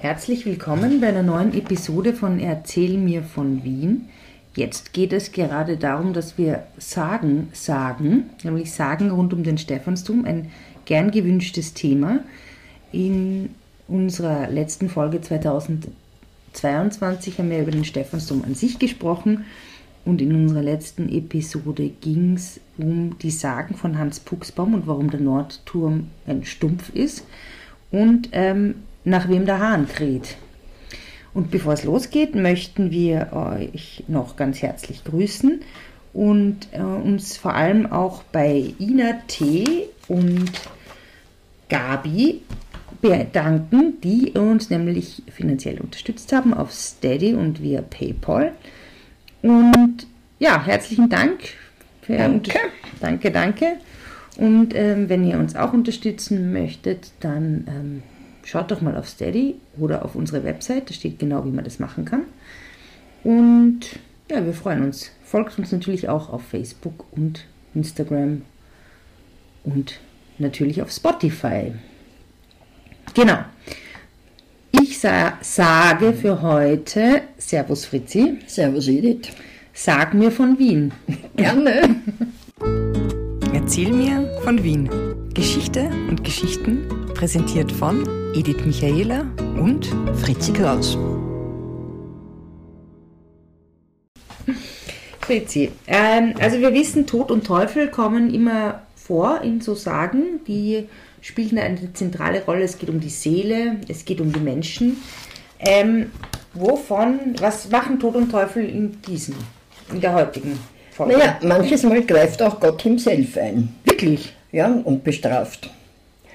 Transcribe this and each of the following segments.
Herzlich willkommen bei einer neuen Episode von Erzähl mir von Wien. Jetzt geht es gerade darum, dass wir Sagen sagen, nämlich Sagen rund um den Stephansdom, ein gern gewünschtes Thema. In unserer letzten Folge 2022 haben wir über den Stephansdom an sich gesprochen und in unserer letzten Episode ging es um die Sagen von Hans Puxbaum und warum der Nordturm ein Stumpf ist und ähm, nach wem der Hahn kräht. Und bevor es losgeht, möchten wir euch noch ganz herzlich grüßen und äh, uns vor allem auch bei Ina T. und Gabi bedanken, die uns nämlich finanziell unterstützt haben auf Steady und via PayPal. Und ja, herzlichen Dank. Für Danke. danke, danke. Und ähm, wenn ihr uns auch unterstützen möchtet, dann ähm, schaut doch mal auf Steady oder auf unsere Website. Da steht genau, wie man das machen kann. Und ja, wir freuen uns. Folgt uns natürlich auch auf Facebook und Instagram und natürlich auf Spotify. Genau. Ich sa sage für heute Servus Fritzi. Servus Edith. Sag mir von Wien. Gerne. Erzähl mir von Wien. Geschichte und Geschichten präsentiert von Edith Michaela und Fritzi Kraus. Fritzi, ähm, also wir wissen, Tod und Teufel kommen immer vor in so Sagen, die spielen eine zentrale Rolle. Es geht um die Seele, es geht um die Menschen. Ähm, wovon, was machen Tod und Teufel in diesen, in der heutigen Folge? Naja, manches Mal greift auch Gott himself ein. Wirklich? Ja, und bestraft.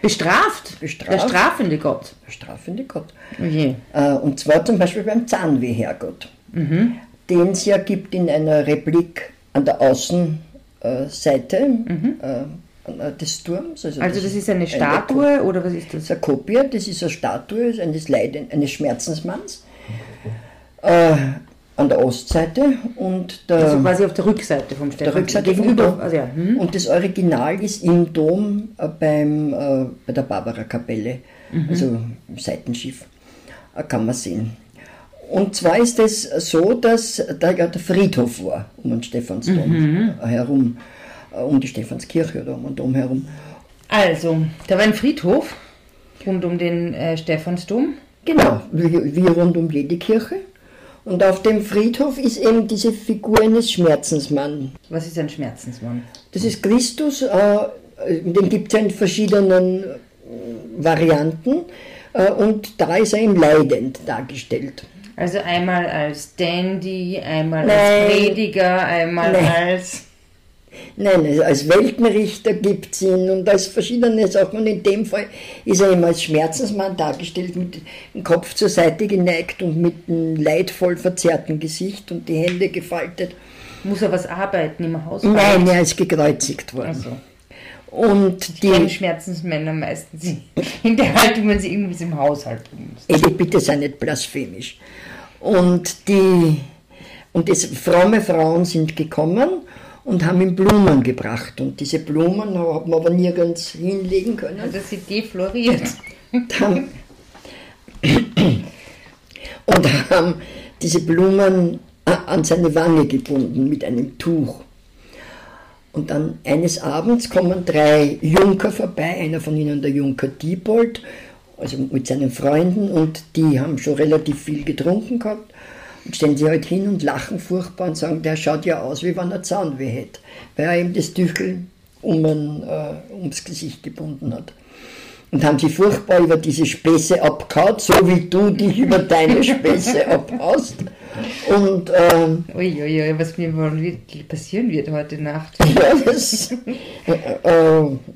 Bestraft? Bestraft. Der strafende Gott. Strafende Gott. Oh je. Äh, Und zwar zum Beispiel beim Zahnweh-Herrgott, Mhm. den es ja gibt in einer Replik an der Außenseite äh, des Turms. Mhm. Also das ist eine Statue oder was ist Das das? ist eine Kopie, das ist eine Statue eines, Leiden, eines Schmerzensmanns äh, an der Ostseite und der, Also quasi auf der Rückseite vom Stefan. Rückseite vom gegenüber. Dom. Also ja. Hm? Und das Original ist im Dom äh, beim, äh, bei der Barbara-Kapelle, also im Seitenschiff, äh, kann man sehen. Und zwar ist es so, dass da ja der Friedhof war, um den Stephansdom äh, herum, äh, um die Stephanskirche oder um den Dom herum. Also, da war ein Friedhof rund um den äh, Stephansdom. Genau, wie, wie rund um jede Kirche. Und auf dem Friedhof ist eben diese Figur eines Schmerzensmanns. Was ist ein Schmerzensmann? Das ist Christus, äh, den gibt es in verschiedenen äh, Varianten äh, und da ist er ihm leidend dargestellt. Also einmal als Dandy, einmal Nein. als Prediger, einmal Nein. als. Nein, also als Weltenrichter gibt es ihn und als verschiedene Sachen. Und in dem Fall ist er ihm als Schmerzensmann dargestellt, mit dem Kopf zur Seite geneigt und mit einem leidvoll verzerrten Gesicht und die Hände gefaltet. Muss er was arbeiten im Haus? Nein, er ist gekreuzigt worden. Also, Und die die, Schmerzensmänner meistens in der Haltung, wenn sie irgendwie im Haushalt müssen. Edith, bitte sei nicht blasphemisch. Und die, und das fromme Frauen sind gekommen und haben ihm Blumen gebracht. Und diese Blumen hat man aber nirgends hinlegen können. Also sie defloriert. haben, und haben diese Blumen a- an seine Wange gebunden mit einem Tuch. Und dann eines Abends kommen drei Junker vorbei, einer von ihnen der Junker Diebold, also mit seinen Freunden, und die haben schon relativ viel getrunken gehabt. Und stellen sich halt hin und lachen furchtbar und sagen, der schaut ja aus, wie wenn er Zahnweh hätte, weil er ihm das Tüchel um ein, äh, ums Gesicht gebunden hat und haben sie furchtbar über diese Späße abgehauen, so wie du dich über deine Späße abhaust. Und ähm, Uiuiui, was mir wohl wirklich passieren wird heute Nacht. ja, das äh, äh,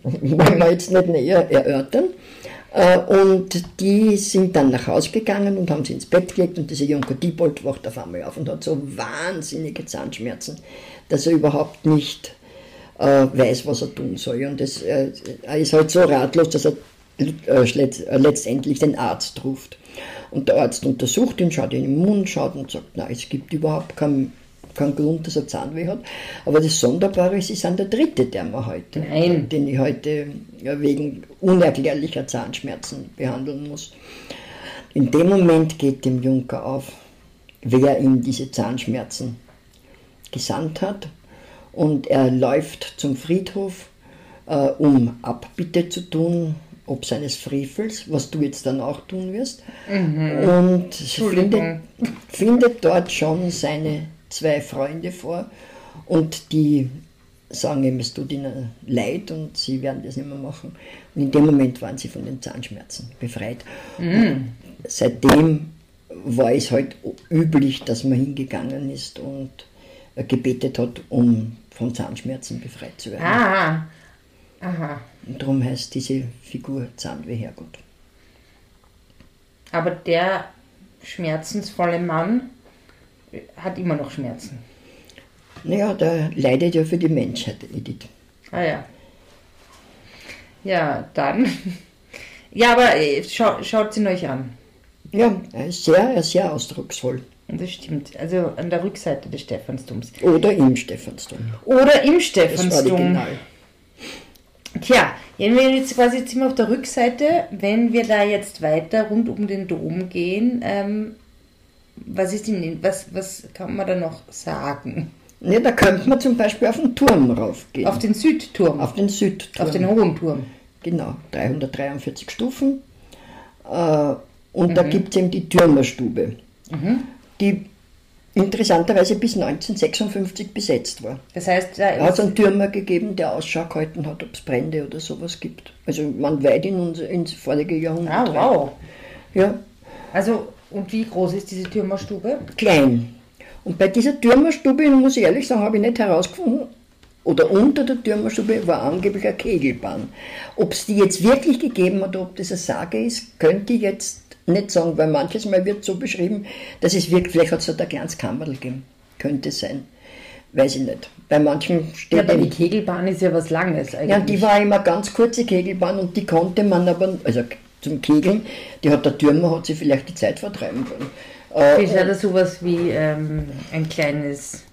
wollen wir jetzt nicht näher erörtern. Äh, und die sind dann nach Hause gegangen und haben sie ins Bett gelegt und dieser Junker Diebold wacht auf einmal auf und hat so wahnsinnige Zahnschmerzen, dass er überhaupt nicht äh, weiß, was er tun soll. Und das, äh, er ist halt so ratlos, dass er letztendlich den Arzt ruft. Und der Arzt untersucht ihn, schaut ihn im Mund, schaut und sagt, nein, es gibt überhaupt keinen keinen Grund, dass er Zahnweh hat. Aber das Sonderbare ist, ist an der dritte, der wir heute, Nein. den ich heute wegen unerklärlicher Zahnschmerzen behandeln muss. In dem Moment geht dem Junker auf, wer ihm diese Zahnschmerzen gesandt hat. Und er läuft zum Friedhof, äh, um Abbitte zu tun, ob seines Frevels, was du jetzt dann auch tun wirst. Und findet, findet dort schon seine zwei Freunde vor und die sagen ihm, es tut ihnen leid und sie werden das nicht mehr machen. Und in dem Moment waren sie von den Zahnschmerzen befreit. Und seitdem war es halt üblich, dass man hingegangen ist und gebetet hat, um von Zahnschmerzen befreit zu werden. Ah, aha. Und darum heißt diese Figur Zahnweh Herrgott. Aber der schmerzensvolle Mann hat immer noch Schmerzen. Naja, der leidet ja für die Menschheit, Edith. Ah ja. Ja, dann. Ja, aber äh, schau, schaut ihn euch an. Ja, er ist sehr, ist sehr ausdrucksvoll. Das stimmt. Also an der Rückseite des Stephansdoms. Oder im Stephansdom. Oder im Das war Stephansdom. original. Tja, wenn wir jetzt quasi jetzt sind wir auf der Rückseite, wenn wir da jetzt weiter rund um den Dom gehen, ähm, was ist denn, was, was kann man da noch sagen? Ne, da könnte man zum Beispiel auf den Turm raufgehen. Auf den Südturm, auf den Südturm. auf den hohen Turm. Genau, 343 Stufen. Äh, und da gibt es eben die Türmerstube, die interessanterweise bis 1956 besetzt war. Das heißt, da hat es einen Türmer gegeben, der Ausschau gehalten hat, ob es Brände oder sowas gibt. Also man weit in unser, ins vorige Jahrhundert. ah, rein. wow. Ja, Also, und wie groß ist diese Türmerstube? klein. Und bei dieser Türmerstube, muss ich ehrlich sagen, habe ich nicht herausgefunden, oder unter der Türmerstube war angeblich eine Kegelbahn. Ob es die jetzt wirklich gegeben hat, ob das eine Sage ist, könnte ich jetzt nicht sagen, weil manches Mal wird so beschrieben, dass es wirklich, vielleicht hat es da ein kleines Kammerl gegeben. Könnte sein. Weiß ich nicht. Bei manchen steht Ja, aber die Kegelbahn ist ja was Langes eigentlich. ja, die war immer ganz kurze Kegelbahn und die konnte man aber, also zum Kegeln, die hat der Türmer, hat sie vielleicht die Zeit vertreiben können. Äh, Ist ja sowas wie ähm, ein kleines,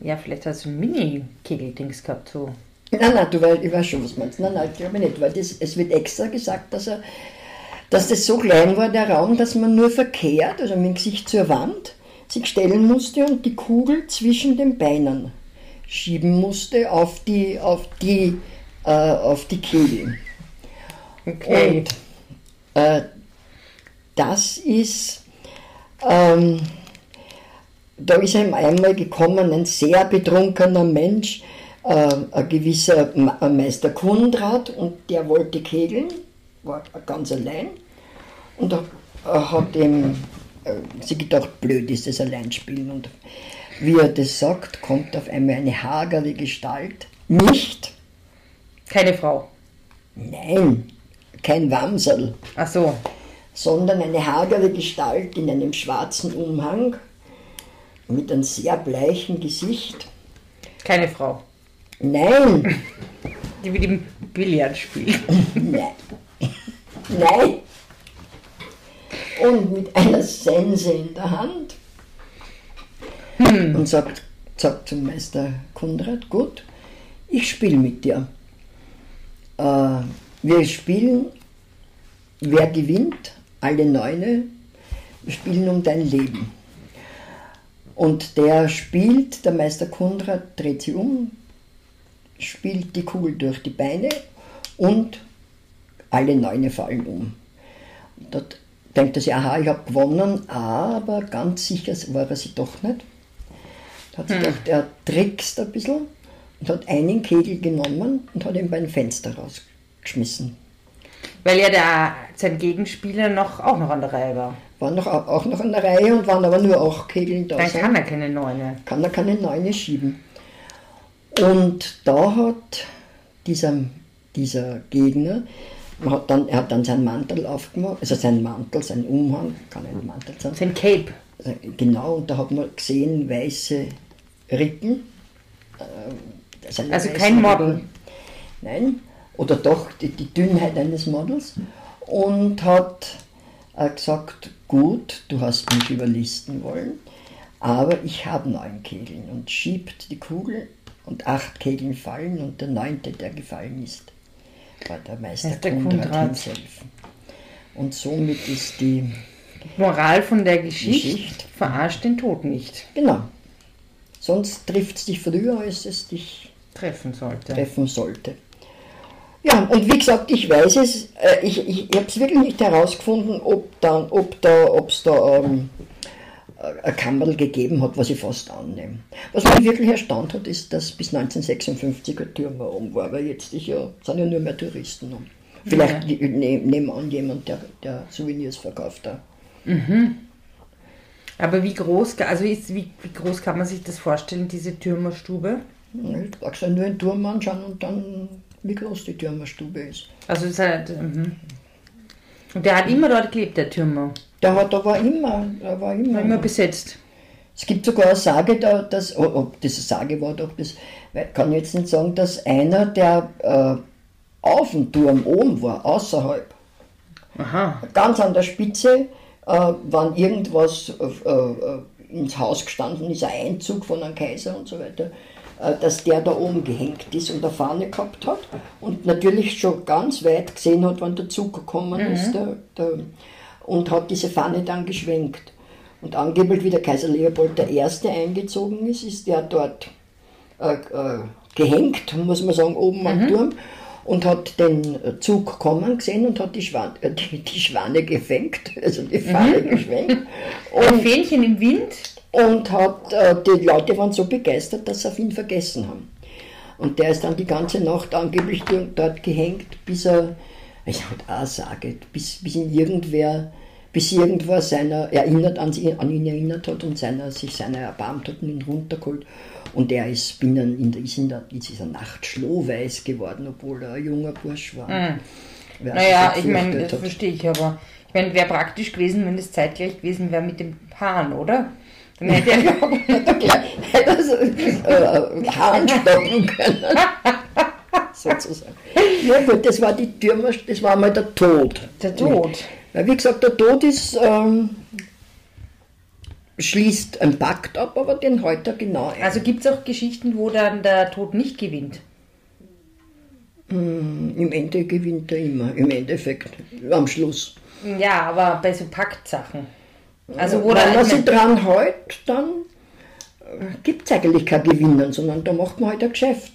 ja, vielleicht hast du ein Mini-Kegeldings gehabt, so. Nein, nein, du weißt, ich weiß schon, was du meinst. Nein, nein, ich glaube nicht, weil das, es wird extra gesagt, dass, er, dass das so klein war, der Raum, dass man nur verkehrt, also mit dem Gesicht zur Wand, sich stellen musste und die Kugel zwischen den Beinen schieben musste auf die, auf die, äh, auf die Kegel. Okay. Und äh, das ist, ähm, da ist ihm einmal gekommen ein sehr betrunkener Mensch, äh, ein gewisser Meister Kundrat, und der wollte kegeln, war ganz allein, und er äh, hat ihm äh, sich gedacht, blöd ist das Alleinspielen. Und wie er das sagt, kommt auf einmal eine hagere Gestalt, nicht, Keine Frau. nein, kein Wamsel, Ach so. sondern eine hagere Gestalt in einem schwarzen Umhang mit einem sehr bleichen Gesicht. Keine Frau. Nein, Die mit dem Billard spielt. nein, nein. Und mit einer Sense in der Hand. Und sagt, sagt zum Meister Konrad, gut, ich spiele mit dir. Äh, wir spielen, wer gewinnt, alle Neune, spielen um dein Leben. Und der spielt, der Meister Konrad dreht sie um, spielt die Kugel durch die Beine und alle Neune fallen um. Und dort denkt er sich, aha, ich habe gewonnen, aber ganz sicher war er sich doch nicht. Da hat sich gedacht, er trickst ein bisschen und hat einen Kegel genommen und hat ihn beim Fenster rausgeschmissen. Weil ja der, sein Gegenspieler noch, auch noch an der Reihe war. War noch, auch noch an der Reihe und waren aber nur acht Kegeln da. Dann kann er keine Neune. kann er keine Neune schieben. Und da hat dieser, dieser Gegner, hat dann, er hat dann seinen Mantel aufgemacht, also seinen Mantel, seinen Umhang, kann ein Mantel sein, Sein Cape. Äh, genau, und da hat man gesehen weiße Rippen. äh, Also kein Model. Rippen. Nein, oder doch die, die Dünnheit eines Models. Und hat äh, gesagt, gut, du hast mich überlisten wollen, aber ich habe neun Kegeln und schiebt die Kugel und acht Kegeln fallen und der neunte, der gefallen ist, war der Meister Kundrat Kundrat. himself. Und somit ist die Moral von der Geschichte, Geschichte. verarscht den Tod nicht Genau. Sonst trifft es dich früher, als es dich treffen sollte. treffen sollte. Ja, und wie gesagt, ich weiß es, äh, ich, ich, ich habe es wirklich nicht herausgefunden, ob dann, ob da, ob es da ähm, ein Kammerl gegeben hat, was ich fast annehme. Was mich wirklich erstaunt hat, ist, dass bis 1956 ein Türmer oben war, weil jetzt ist ja, sind ja nur mehr Touristen um. Vielleicht ne, nebenan jemand, der, der Souvenirs verkauft da. Aber wie groß, also ist, wie, wie groß kann man sich das vorstellen, diese Türmerstube? Ich ja nur einen Turm anschauen und dann, wie groß die Türmerstube ist. Also ist halt, mhm. Und der hat immer dort gelebt, der Türmer. Der hat aber immer, der war immer, War immer besetzt. Es gibt sogar eine Sage, da, dass, oh, oh, diese Sage war doch, das kann ich jetzt nicht sagen, dass einer, der äh, auf dem Turm oben war, außerhalb, Aha. ganz an der Spitze, äh, wenn irgendwas äh, äh, ins Haus gestanden ist, ein Einzug von einem Kaiser und so weiter, dass der da oben gehängt ist und eine Fahne gehabt hat und natürlich schon ganz weit gesehen hat, wann der Zug gekommen ist der, der, und hat diese Fahne dann geschwenkt. Und angeblich, wie der Kaiser Leopold I. eingezogen ist, ist der dort äh, äh, gehängt, muss man sagen, oben am Turm und hat den Zug kommen gesehen und hat die, Schwan äh, die, die Schwane gefängt, also die Fahne geschwenkt. Ein Und, Fähnchen im Wind? Und hat, äh, die Leute waren so begeistert, dass sie auf ihn vergessen haben. Und der ist dann die ganze Nacht angeblich dort gehängt, bis er, ich halt auch sage, bis, bis ihn irgendwer, bis irgendwer seiner erinnert, an, sie, an ihn erinnert hat und seiner, sich seiner erbarmt hat und ihn runtergeholt. Und er ist binnen in, der, ist in, der, in dieser Nacht schlohweiß geworden, obwohl er ein junger Bursch war. Sich Naja, ich meine, das verstehe ich, aber ich meine, wäre praktisch gewesen, wenn es zeitgleich gewesen wäre mit dem Hahn, oder? Dann hätte er, er gleich hätte so, äh, Hahn stoppen können. Sozusagen. Ja gut, das war die Türmer, das war mal der Tod. der Tod. Weil wie gesagt, der Tod ist, ähm, schließt einen Pakt ab, aber den heute genau ein. Also gibt es auch Geschichten, wo dann der Tod nicht gewinnt? Im Ende gewinnt er immer, im Endeffekt, am Schluss. Ja, aber bei so Paktsachen. Also wo Wenn man sich dran hält, dann gibt es eigentlich kein Gewinnen, sondern da macht man halt ein Geschäft.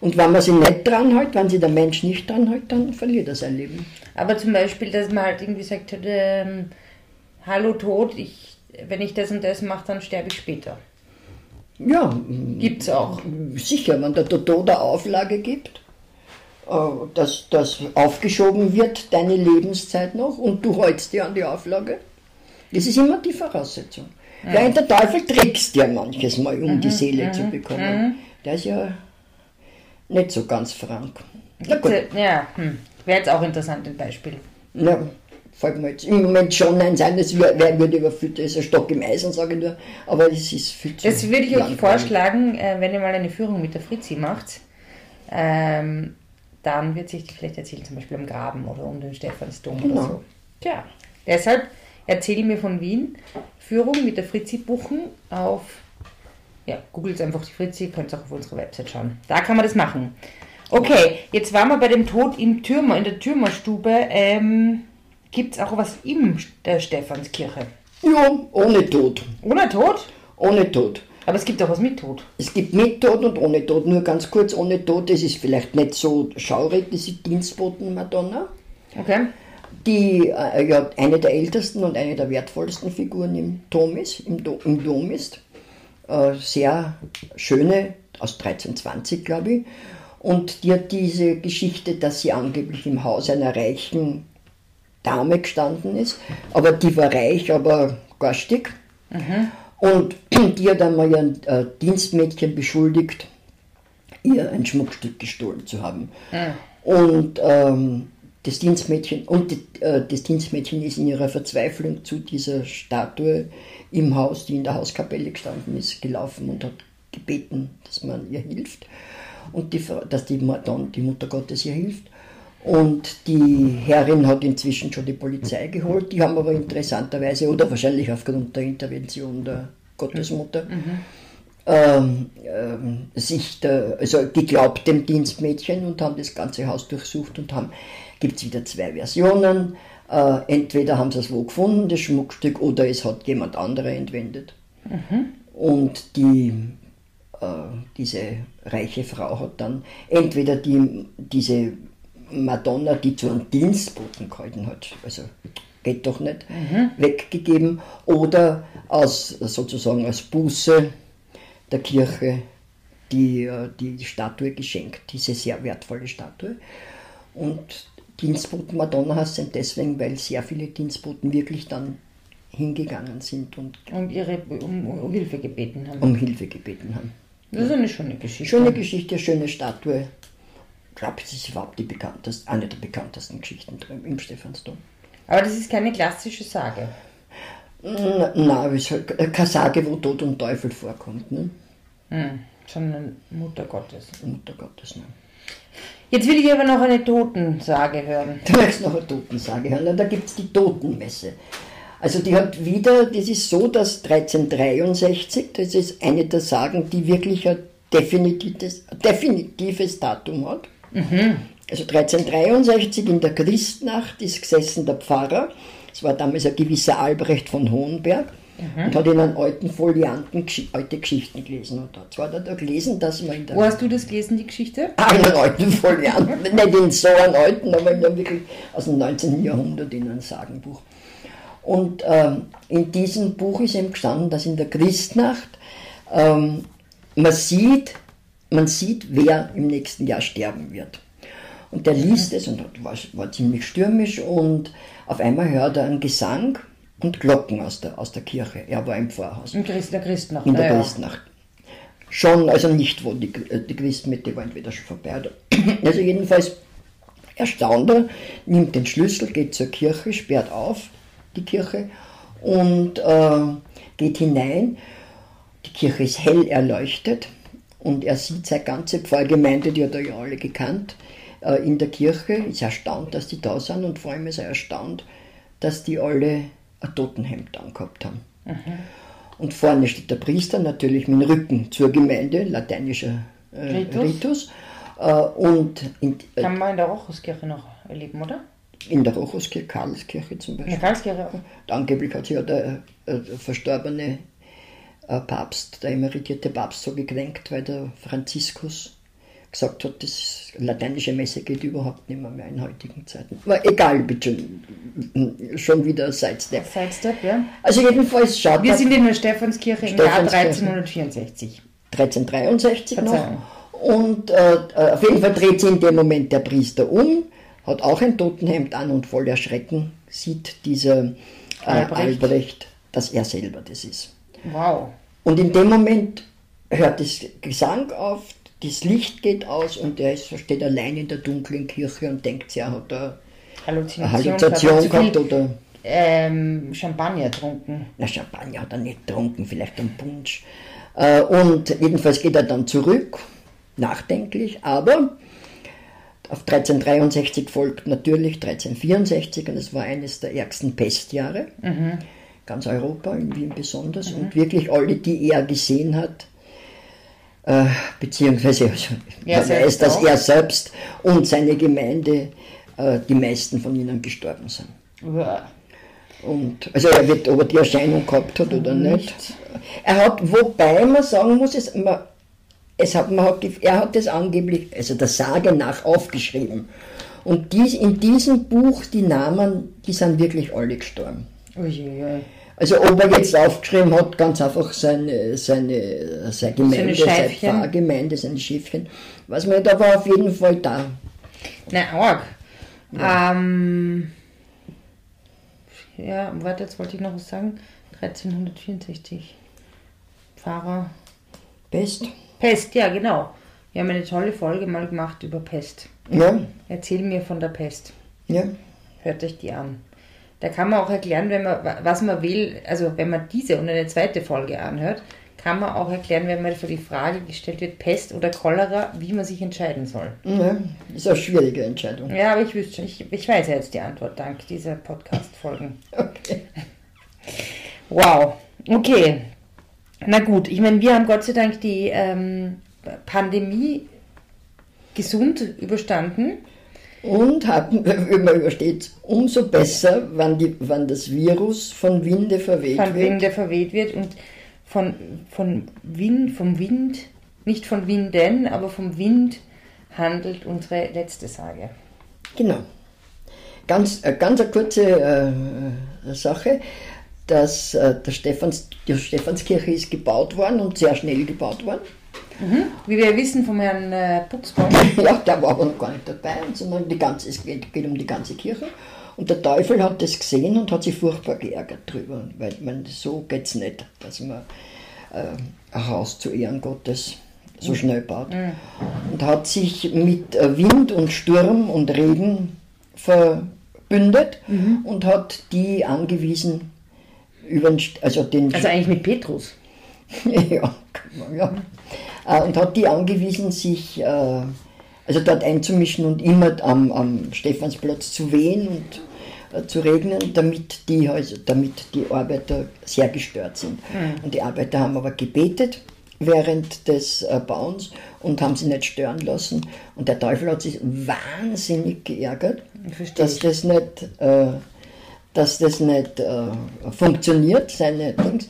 Und wenn man sich nicht dran hält, wenn sich der Mensch nicht dran hält, dann verliert er sein Leben. aber zum Beispiel, dass man halt irgendwie sagt, ähm, hallo Tod, ich, wenn ich das und das mache, dann sterbe ich später. Ja, Gibt's auch. sicher, wenn der Tod eine Auflage gibt, äh, dass das aufgeschoben wird, deine Lebenszeit noch, und du hältst dir an die Auflage. Das ist immer die Voraussetzung. Weil der Teufel trickst ja manches Mal, um die Seele zu bekommen. Der ist ja nicht so ganz frank. Na gut, ja, hm. wäre jetzt auch interessant, ein Beispiel. na, fällt mir jetzt im Moment schon ein sein, das wär- würde überfüllt, das ist ein Stock im Eisen, sage ich nur, aber es ist viel zu Das würde ich euch vorschlagen, äh, wenn ihr mal eine Führung mit der Fritzi macht, ähm, dann wird sich die vielleicht erzählen, zum Beispiel am Graben oder um den Stephansdom oder Genau. so. Tja, deshalb erzähle mir von Wien, Führung mit der Fritzi buchen auf, ja, googelt einfach die Fritzi, könnt ihr auch auf unserer Website schauen. Da kann man das machen. Okay, jetzt waren wir bei dem Tod im Türmer, in der Türmerstube. Ähm, Gibt es auch was in der Stephanskirche? Ja, ohne Tod. Ohne Tod? Ohne Tod. Aber es gibt auch was mit Tod. Es gibt mit Tod und ohne Tod. Nur ganz kurz, ohne Tod, das ist vielleicht nicht so schaurig, das ist Dienstboten-Madonna, Okay. Die äh, ja eine der ältesten und eine der wertvollsten Figuren im Dom ist. Im, Do im Dom ist. Äh, sehr schöne, aus 1320, glaube ich. Und die hat diese Geschichte, dass sie angeblich im Haus einer reichen Dame gestanden ist, aber die war reich, aber garstig. Und die hat einmal ihr äh, Dienstmädchen beschuldigt, ihr ein Schmuckstück gestohlen zu haben. Und ähm, das Dienstmädchen und äh, das Dienstmädchen ist in ihrer Verzweiflung zu dieser Statue im Haus, die in der Hauskapelle gestanden ist, gelaufen und hat gebeten, dass man ihr hilft und die, dass die, Madonna, die Mutter Gottes ihr hilft. Und die Herrin hat inzwischen schon die Polizei geholt. Die haben aber interessanterweise, oder wahrscheinlich aufgrund der Intervention der Gottesmutter, ähm, ähm, sich der, also geglaubt dem Dienstmädchen und haben das ganze Haus durchsucht und haben, gibt es wieder zwei Versionen. Äh, entweder haben sie es wo gefunden, das Schmuckstück, oder es hat jemand anderer entwendet. Und die, äh, diese reiche Frau hat dann entweder die, diese Madonna, die zu einem Dienstboten gehalten hat, also geht doch nicht, weggegeben, oder als, sozusagen als Buße der Kirche die, äh, die Statue geschenkt, diese sehr wertvolle Statue. Und Dienstboten Madonna heißt es deswegen, weil sehr viele Dienstboten wirklich dann hingegangen sind und Um ihre um, um Hilfe gebeten haben. um Hilfe gebeten haben. Das ist eine schöne Geschichte. Schöne Geschichte, schöne Statue. Ich glaube, es ist überhaupt die bekannteste, eine der bekanntesten Geschichten im Stephansdom. Aber das ist keine klassische Sage. Nein, es ist halt keine Sage, wo Tod und Teufel vorkommt. Ne? Hm, sondern Mutter Gottes. Mutter Gottes. Ne? Jetzt will ich aber noch eine Totensage hören. Du möchtest noch eine Totensage hören. Na, Da gibt es die Totenmesse. Also die hat wieder, das ist so, dass 1363, das ist eine der Sagen, die wirklich ein definitives, definitives Datum hat. Also 1363 in der Christnacht ist gesessen der Pfarrer, es war damals ein gewisser Albrecht von Hohenberg, und hat in einem alten Folianten alte Geschichten gelesen. Und dort war er da gelesen, dass man in der Wo hast du das gelesen, die Geschichte? einen alten Folianten, nicht in so einem alten, aber in einem wirklich aus dem 19. Jahrhundert in einem Sagenbuch. Und ähm, in diesem Buch ist eben gestanden, dass in der Christnacht ähm, man, sieht, man sieht, wer im nächsten Jahr sterben wird. Und der liest es und hat- war, war ziemlich stürmisch und auf einmal hört er einen Gesang und Glocken aus der, aus der Kirche. Er war im Pfarrhaus Christ, der Christnacht. in der naja. Christnacht. Schon, also nicht, wo die, die Christmette war entweder schon vorbei. Oder, also jedenfalls erstaunt er, nimmt den Schlüssel, geht zur Kirche, sperrt auf die Kirche und äh, geht hinein. Die Kirche ist hell erleuchtet und er sieht seine ganze Pfarrgemeinde, die hat er ja alle gekannt, äh, in der Kirche, ist erstaunt, dass die da sind und vor allem ist er erstaunt, dass die alle ein Totenhemd angehabt haben. Und vorne steht der Priester natürlich mit dem Rücken zur Gemeinde, lateinischer äh, Ritus. Ritus. Äh, und in, äh, Kann man in der Rochuskirche noch erleben, oder? in der Rochuskirche, Karlskirche zum In der Beispiel. Karlskirche auch. Angeblich hat sich ja der, äh, verstorbene äh, Papst, der emeritierte Papst, so gekränkt, weil der Franziskus gesagt hat, das lateinische Messe geht überhaupt nicht mehr, mehr in heutigen Zeiten. Aber egal, bitte, schon wieder Sidestep. Sidestep, ja. Also jedenfalls schaut Wir sind in der Stephanskirche im Jahr Stephanskirche. 1364. 1363 noch. Verzeihung. Und äh, äh, auf jeden Fall dreht sich in dem Moment der Priester um, hat auch ein Totenhemd an und voll Erschrecken sieht dieser äh, Albrecht. Albrecht. dass er selber das ist. Wow. Und in dem Moment hört das Gesang auf, das Licht geht aus und er ist, steht allein in der dunklen Kirche und denkt, sich, er hat eine Halluzination, Halluzination er gehabt oder ähm, Champagner getrunken. Na, Champagner hat er nicht getrunken, vielleicht einen Punsch. Äh, und jedenfalls geht er dann zurück, nachdenklich, aber auf 1363 folgt natürlich 1364 und es war eines der ärgsten Pestjahre, ganz Europa, in Wien besonders, und wirklich alle, die er gesehen hat, äh, beziehungsweise Er weiß, selbst dass auch. er selbst und seine Gemeinde, äh, die meisten von ihnen gestorben sind. Uah. Und, also er wird, ob er die Erscheinung gehabt hat oder nicht. Nicht. Er hat, wobei man sagen muss, es, man, es hat, man hat, er hat das angeblich, also der Sage nach aufgeschrieben. Und dies, in diesem Buch, die Namen, die sind wirklich alle gestorben. Uiuiui. Also ob er jetzt aufgeschrieben hat, ganz einfach seine, seine, seine Gemeinde, seine Schäfchen. Pfarrgemeinde, seine Schiffchen, weiß man nicht, aber auf jeden Fall da. Na, arg. Ähm, ja, warte, jetzt wollte ich noch was sagen. 1364. Pfarrer. Pest. Pest, ja, genau. Wir haben eine tolle Folge mal gemacht über Pest. Ja, Erzähl mir von der Pest. ja. Hört euch die an. Da kann man auch erklären, wenn man, was man will, also wenn man diese und eine zweite Folge anhört, kann man auch erklären, wenn man für die Frage gestellt wird, Pest oder Cholera, wie man sich entscheiden soll. ja. Ist eine schwierige Entscheidung. Ja, aber ich wüsste schon, ich, ich weiß ja jetzt die Antwort dank dieser Podcast-Folgen. Okay. Wow, okay. Na gut, ich meine, wir haben Gott sei Dank die ähm, Pandemie gesund überstanden. Und haben, man übersteht umso besser, wann, die, wann das Virus von Winde verweht von wird. Winde verweht wird und von, von Wind, vom Wind, nicht von Winden, aber vom Wind handelt unsere letzte Sage. Genau. Ganz, äh, ganz eine kurze äh, Sache. Dass, äh, der Stephans, die Stephanskirche ist gebaut worden und sehr schnell gebaut worden. Wie wir wissen vom Herrn äh, Putzbaum. Ja, der war aber noch gar nicht dabei, sondern die ganze, es geht, geht um die ganze Kirche. Und der Teufel hat das gesehen und hat sich furchtbar geärgert drüber, weil man, so geht es nicht, dass man äh, ein Haus zu Ehren Gottes so schnell baut. Und hat sich mit äh, Wind und Sturm und Regen verbündet und hat die angewiesen, über den, also den Also eigentlich mit Petrus. ja, ja. Äh, Und hat die angewiesen, sich äh, also dort einzumischen und immer am, am Stephansplatz zu wehen und äh, zu regnen, damit die, also, damit die Arbeiter sehr gestört sind. Und die Arbeiter haben aber gebetet während des Bauens und haben sie nicht stören lassen. Und der Teufel hat sich wahnsinnig geärgert, dass das nicht, äh, dass das nicht äh, funktioniert, seine Dings,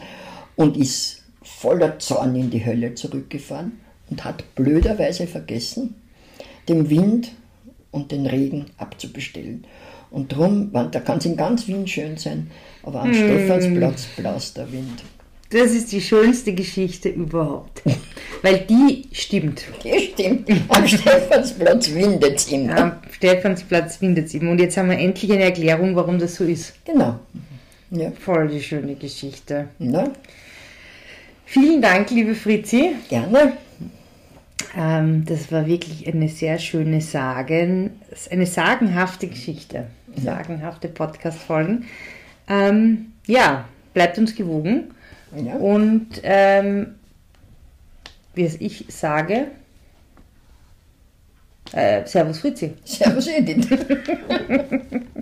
und ist voller Zorn in die Hölle zurückgefahren und hat blöderweise vergessen, den Wind und den Regen abzubestellen. Und drum, man- da kann es in ganz Wien schön sein, aber am Stephansplatz blast der Wind. Das ist die schönste Geschichte überhaupt. Weil die stimmt. Ja, stimmt. Am Stephansplatz windet es immer. Am Stephansplatz windet es immer. Und jetzt haben wir endlich eine Erklärung, warum das so ist. Genau. Ja, Voll die schöne Geschichte. na, Vielen Dank, liebe Fritzi. gerne. Ähm, das war wirklich eine sehr schöne Sagen, eine sagenhafte Geschichte. Sagenhafte Podcast-Folgen. Ähm, ja, bleibt uns gewogen. Ja. Und ähm, wie es ich sage, äh, Servus Fritzi. Servus Edith.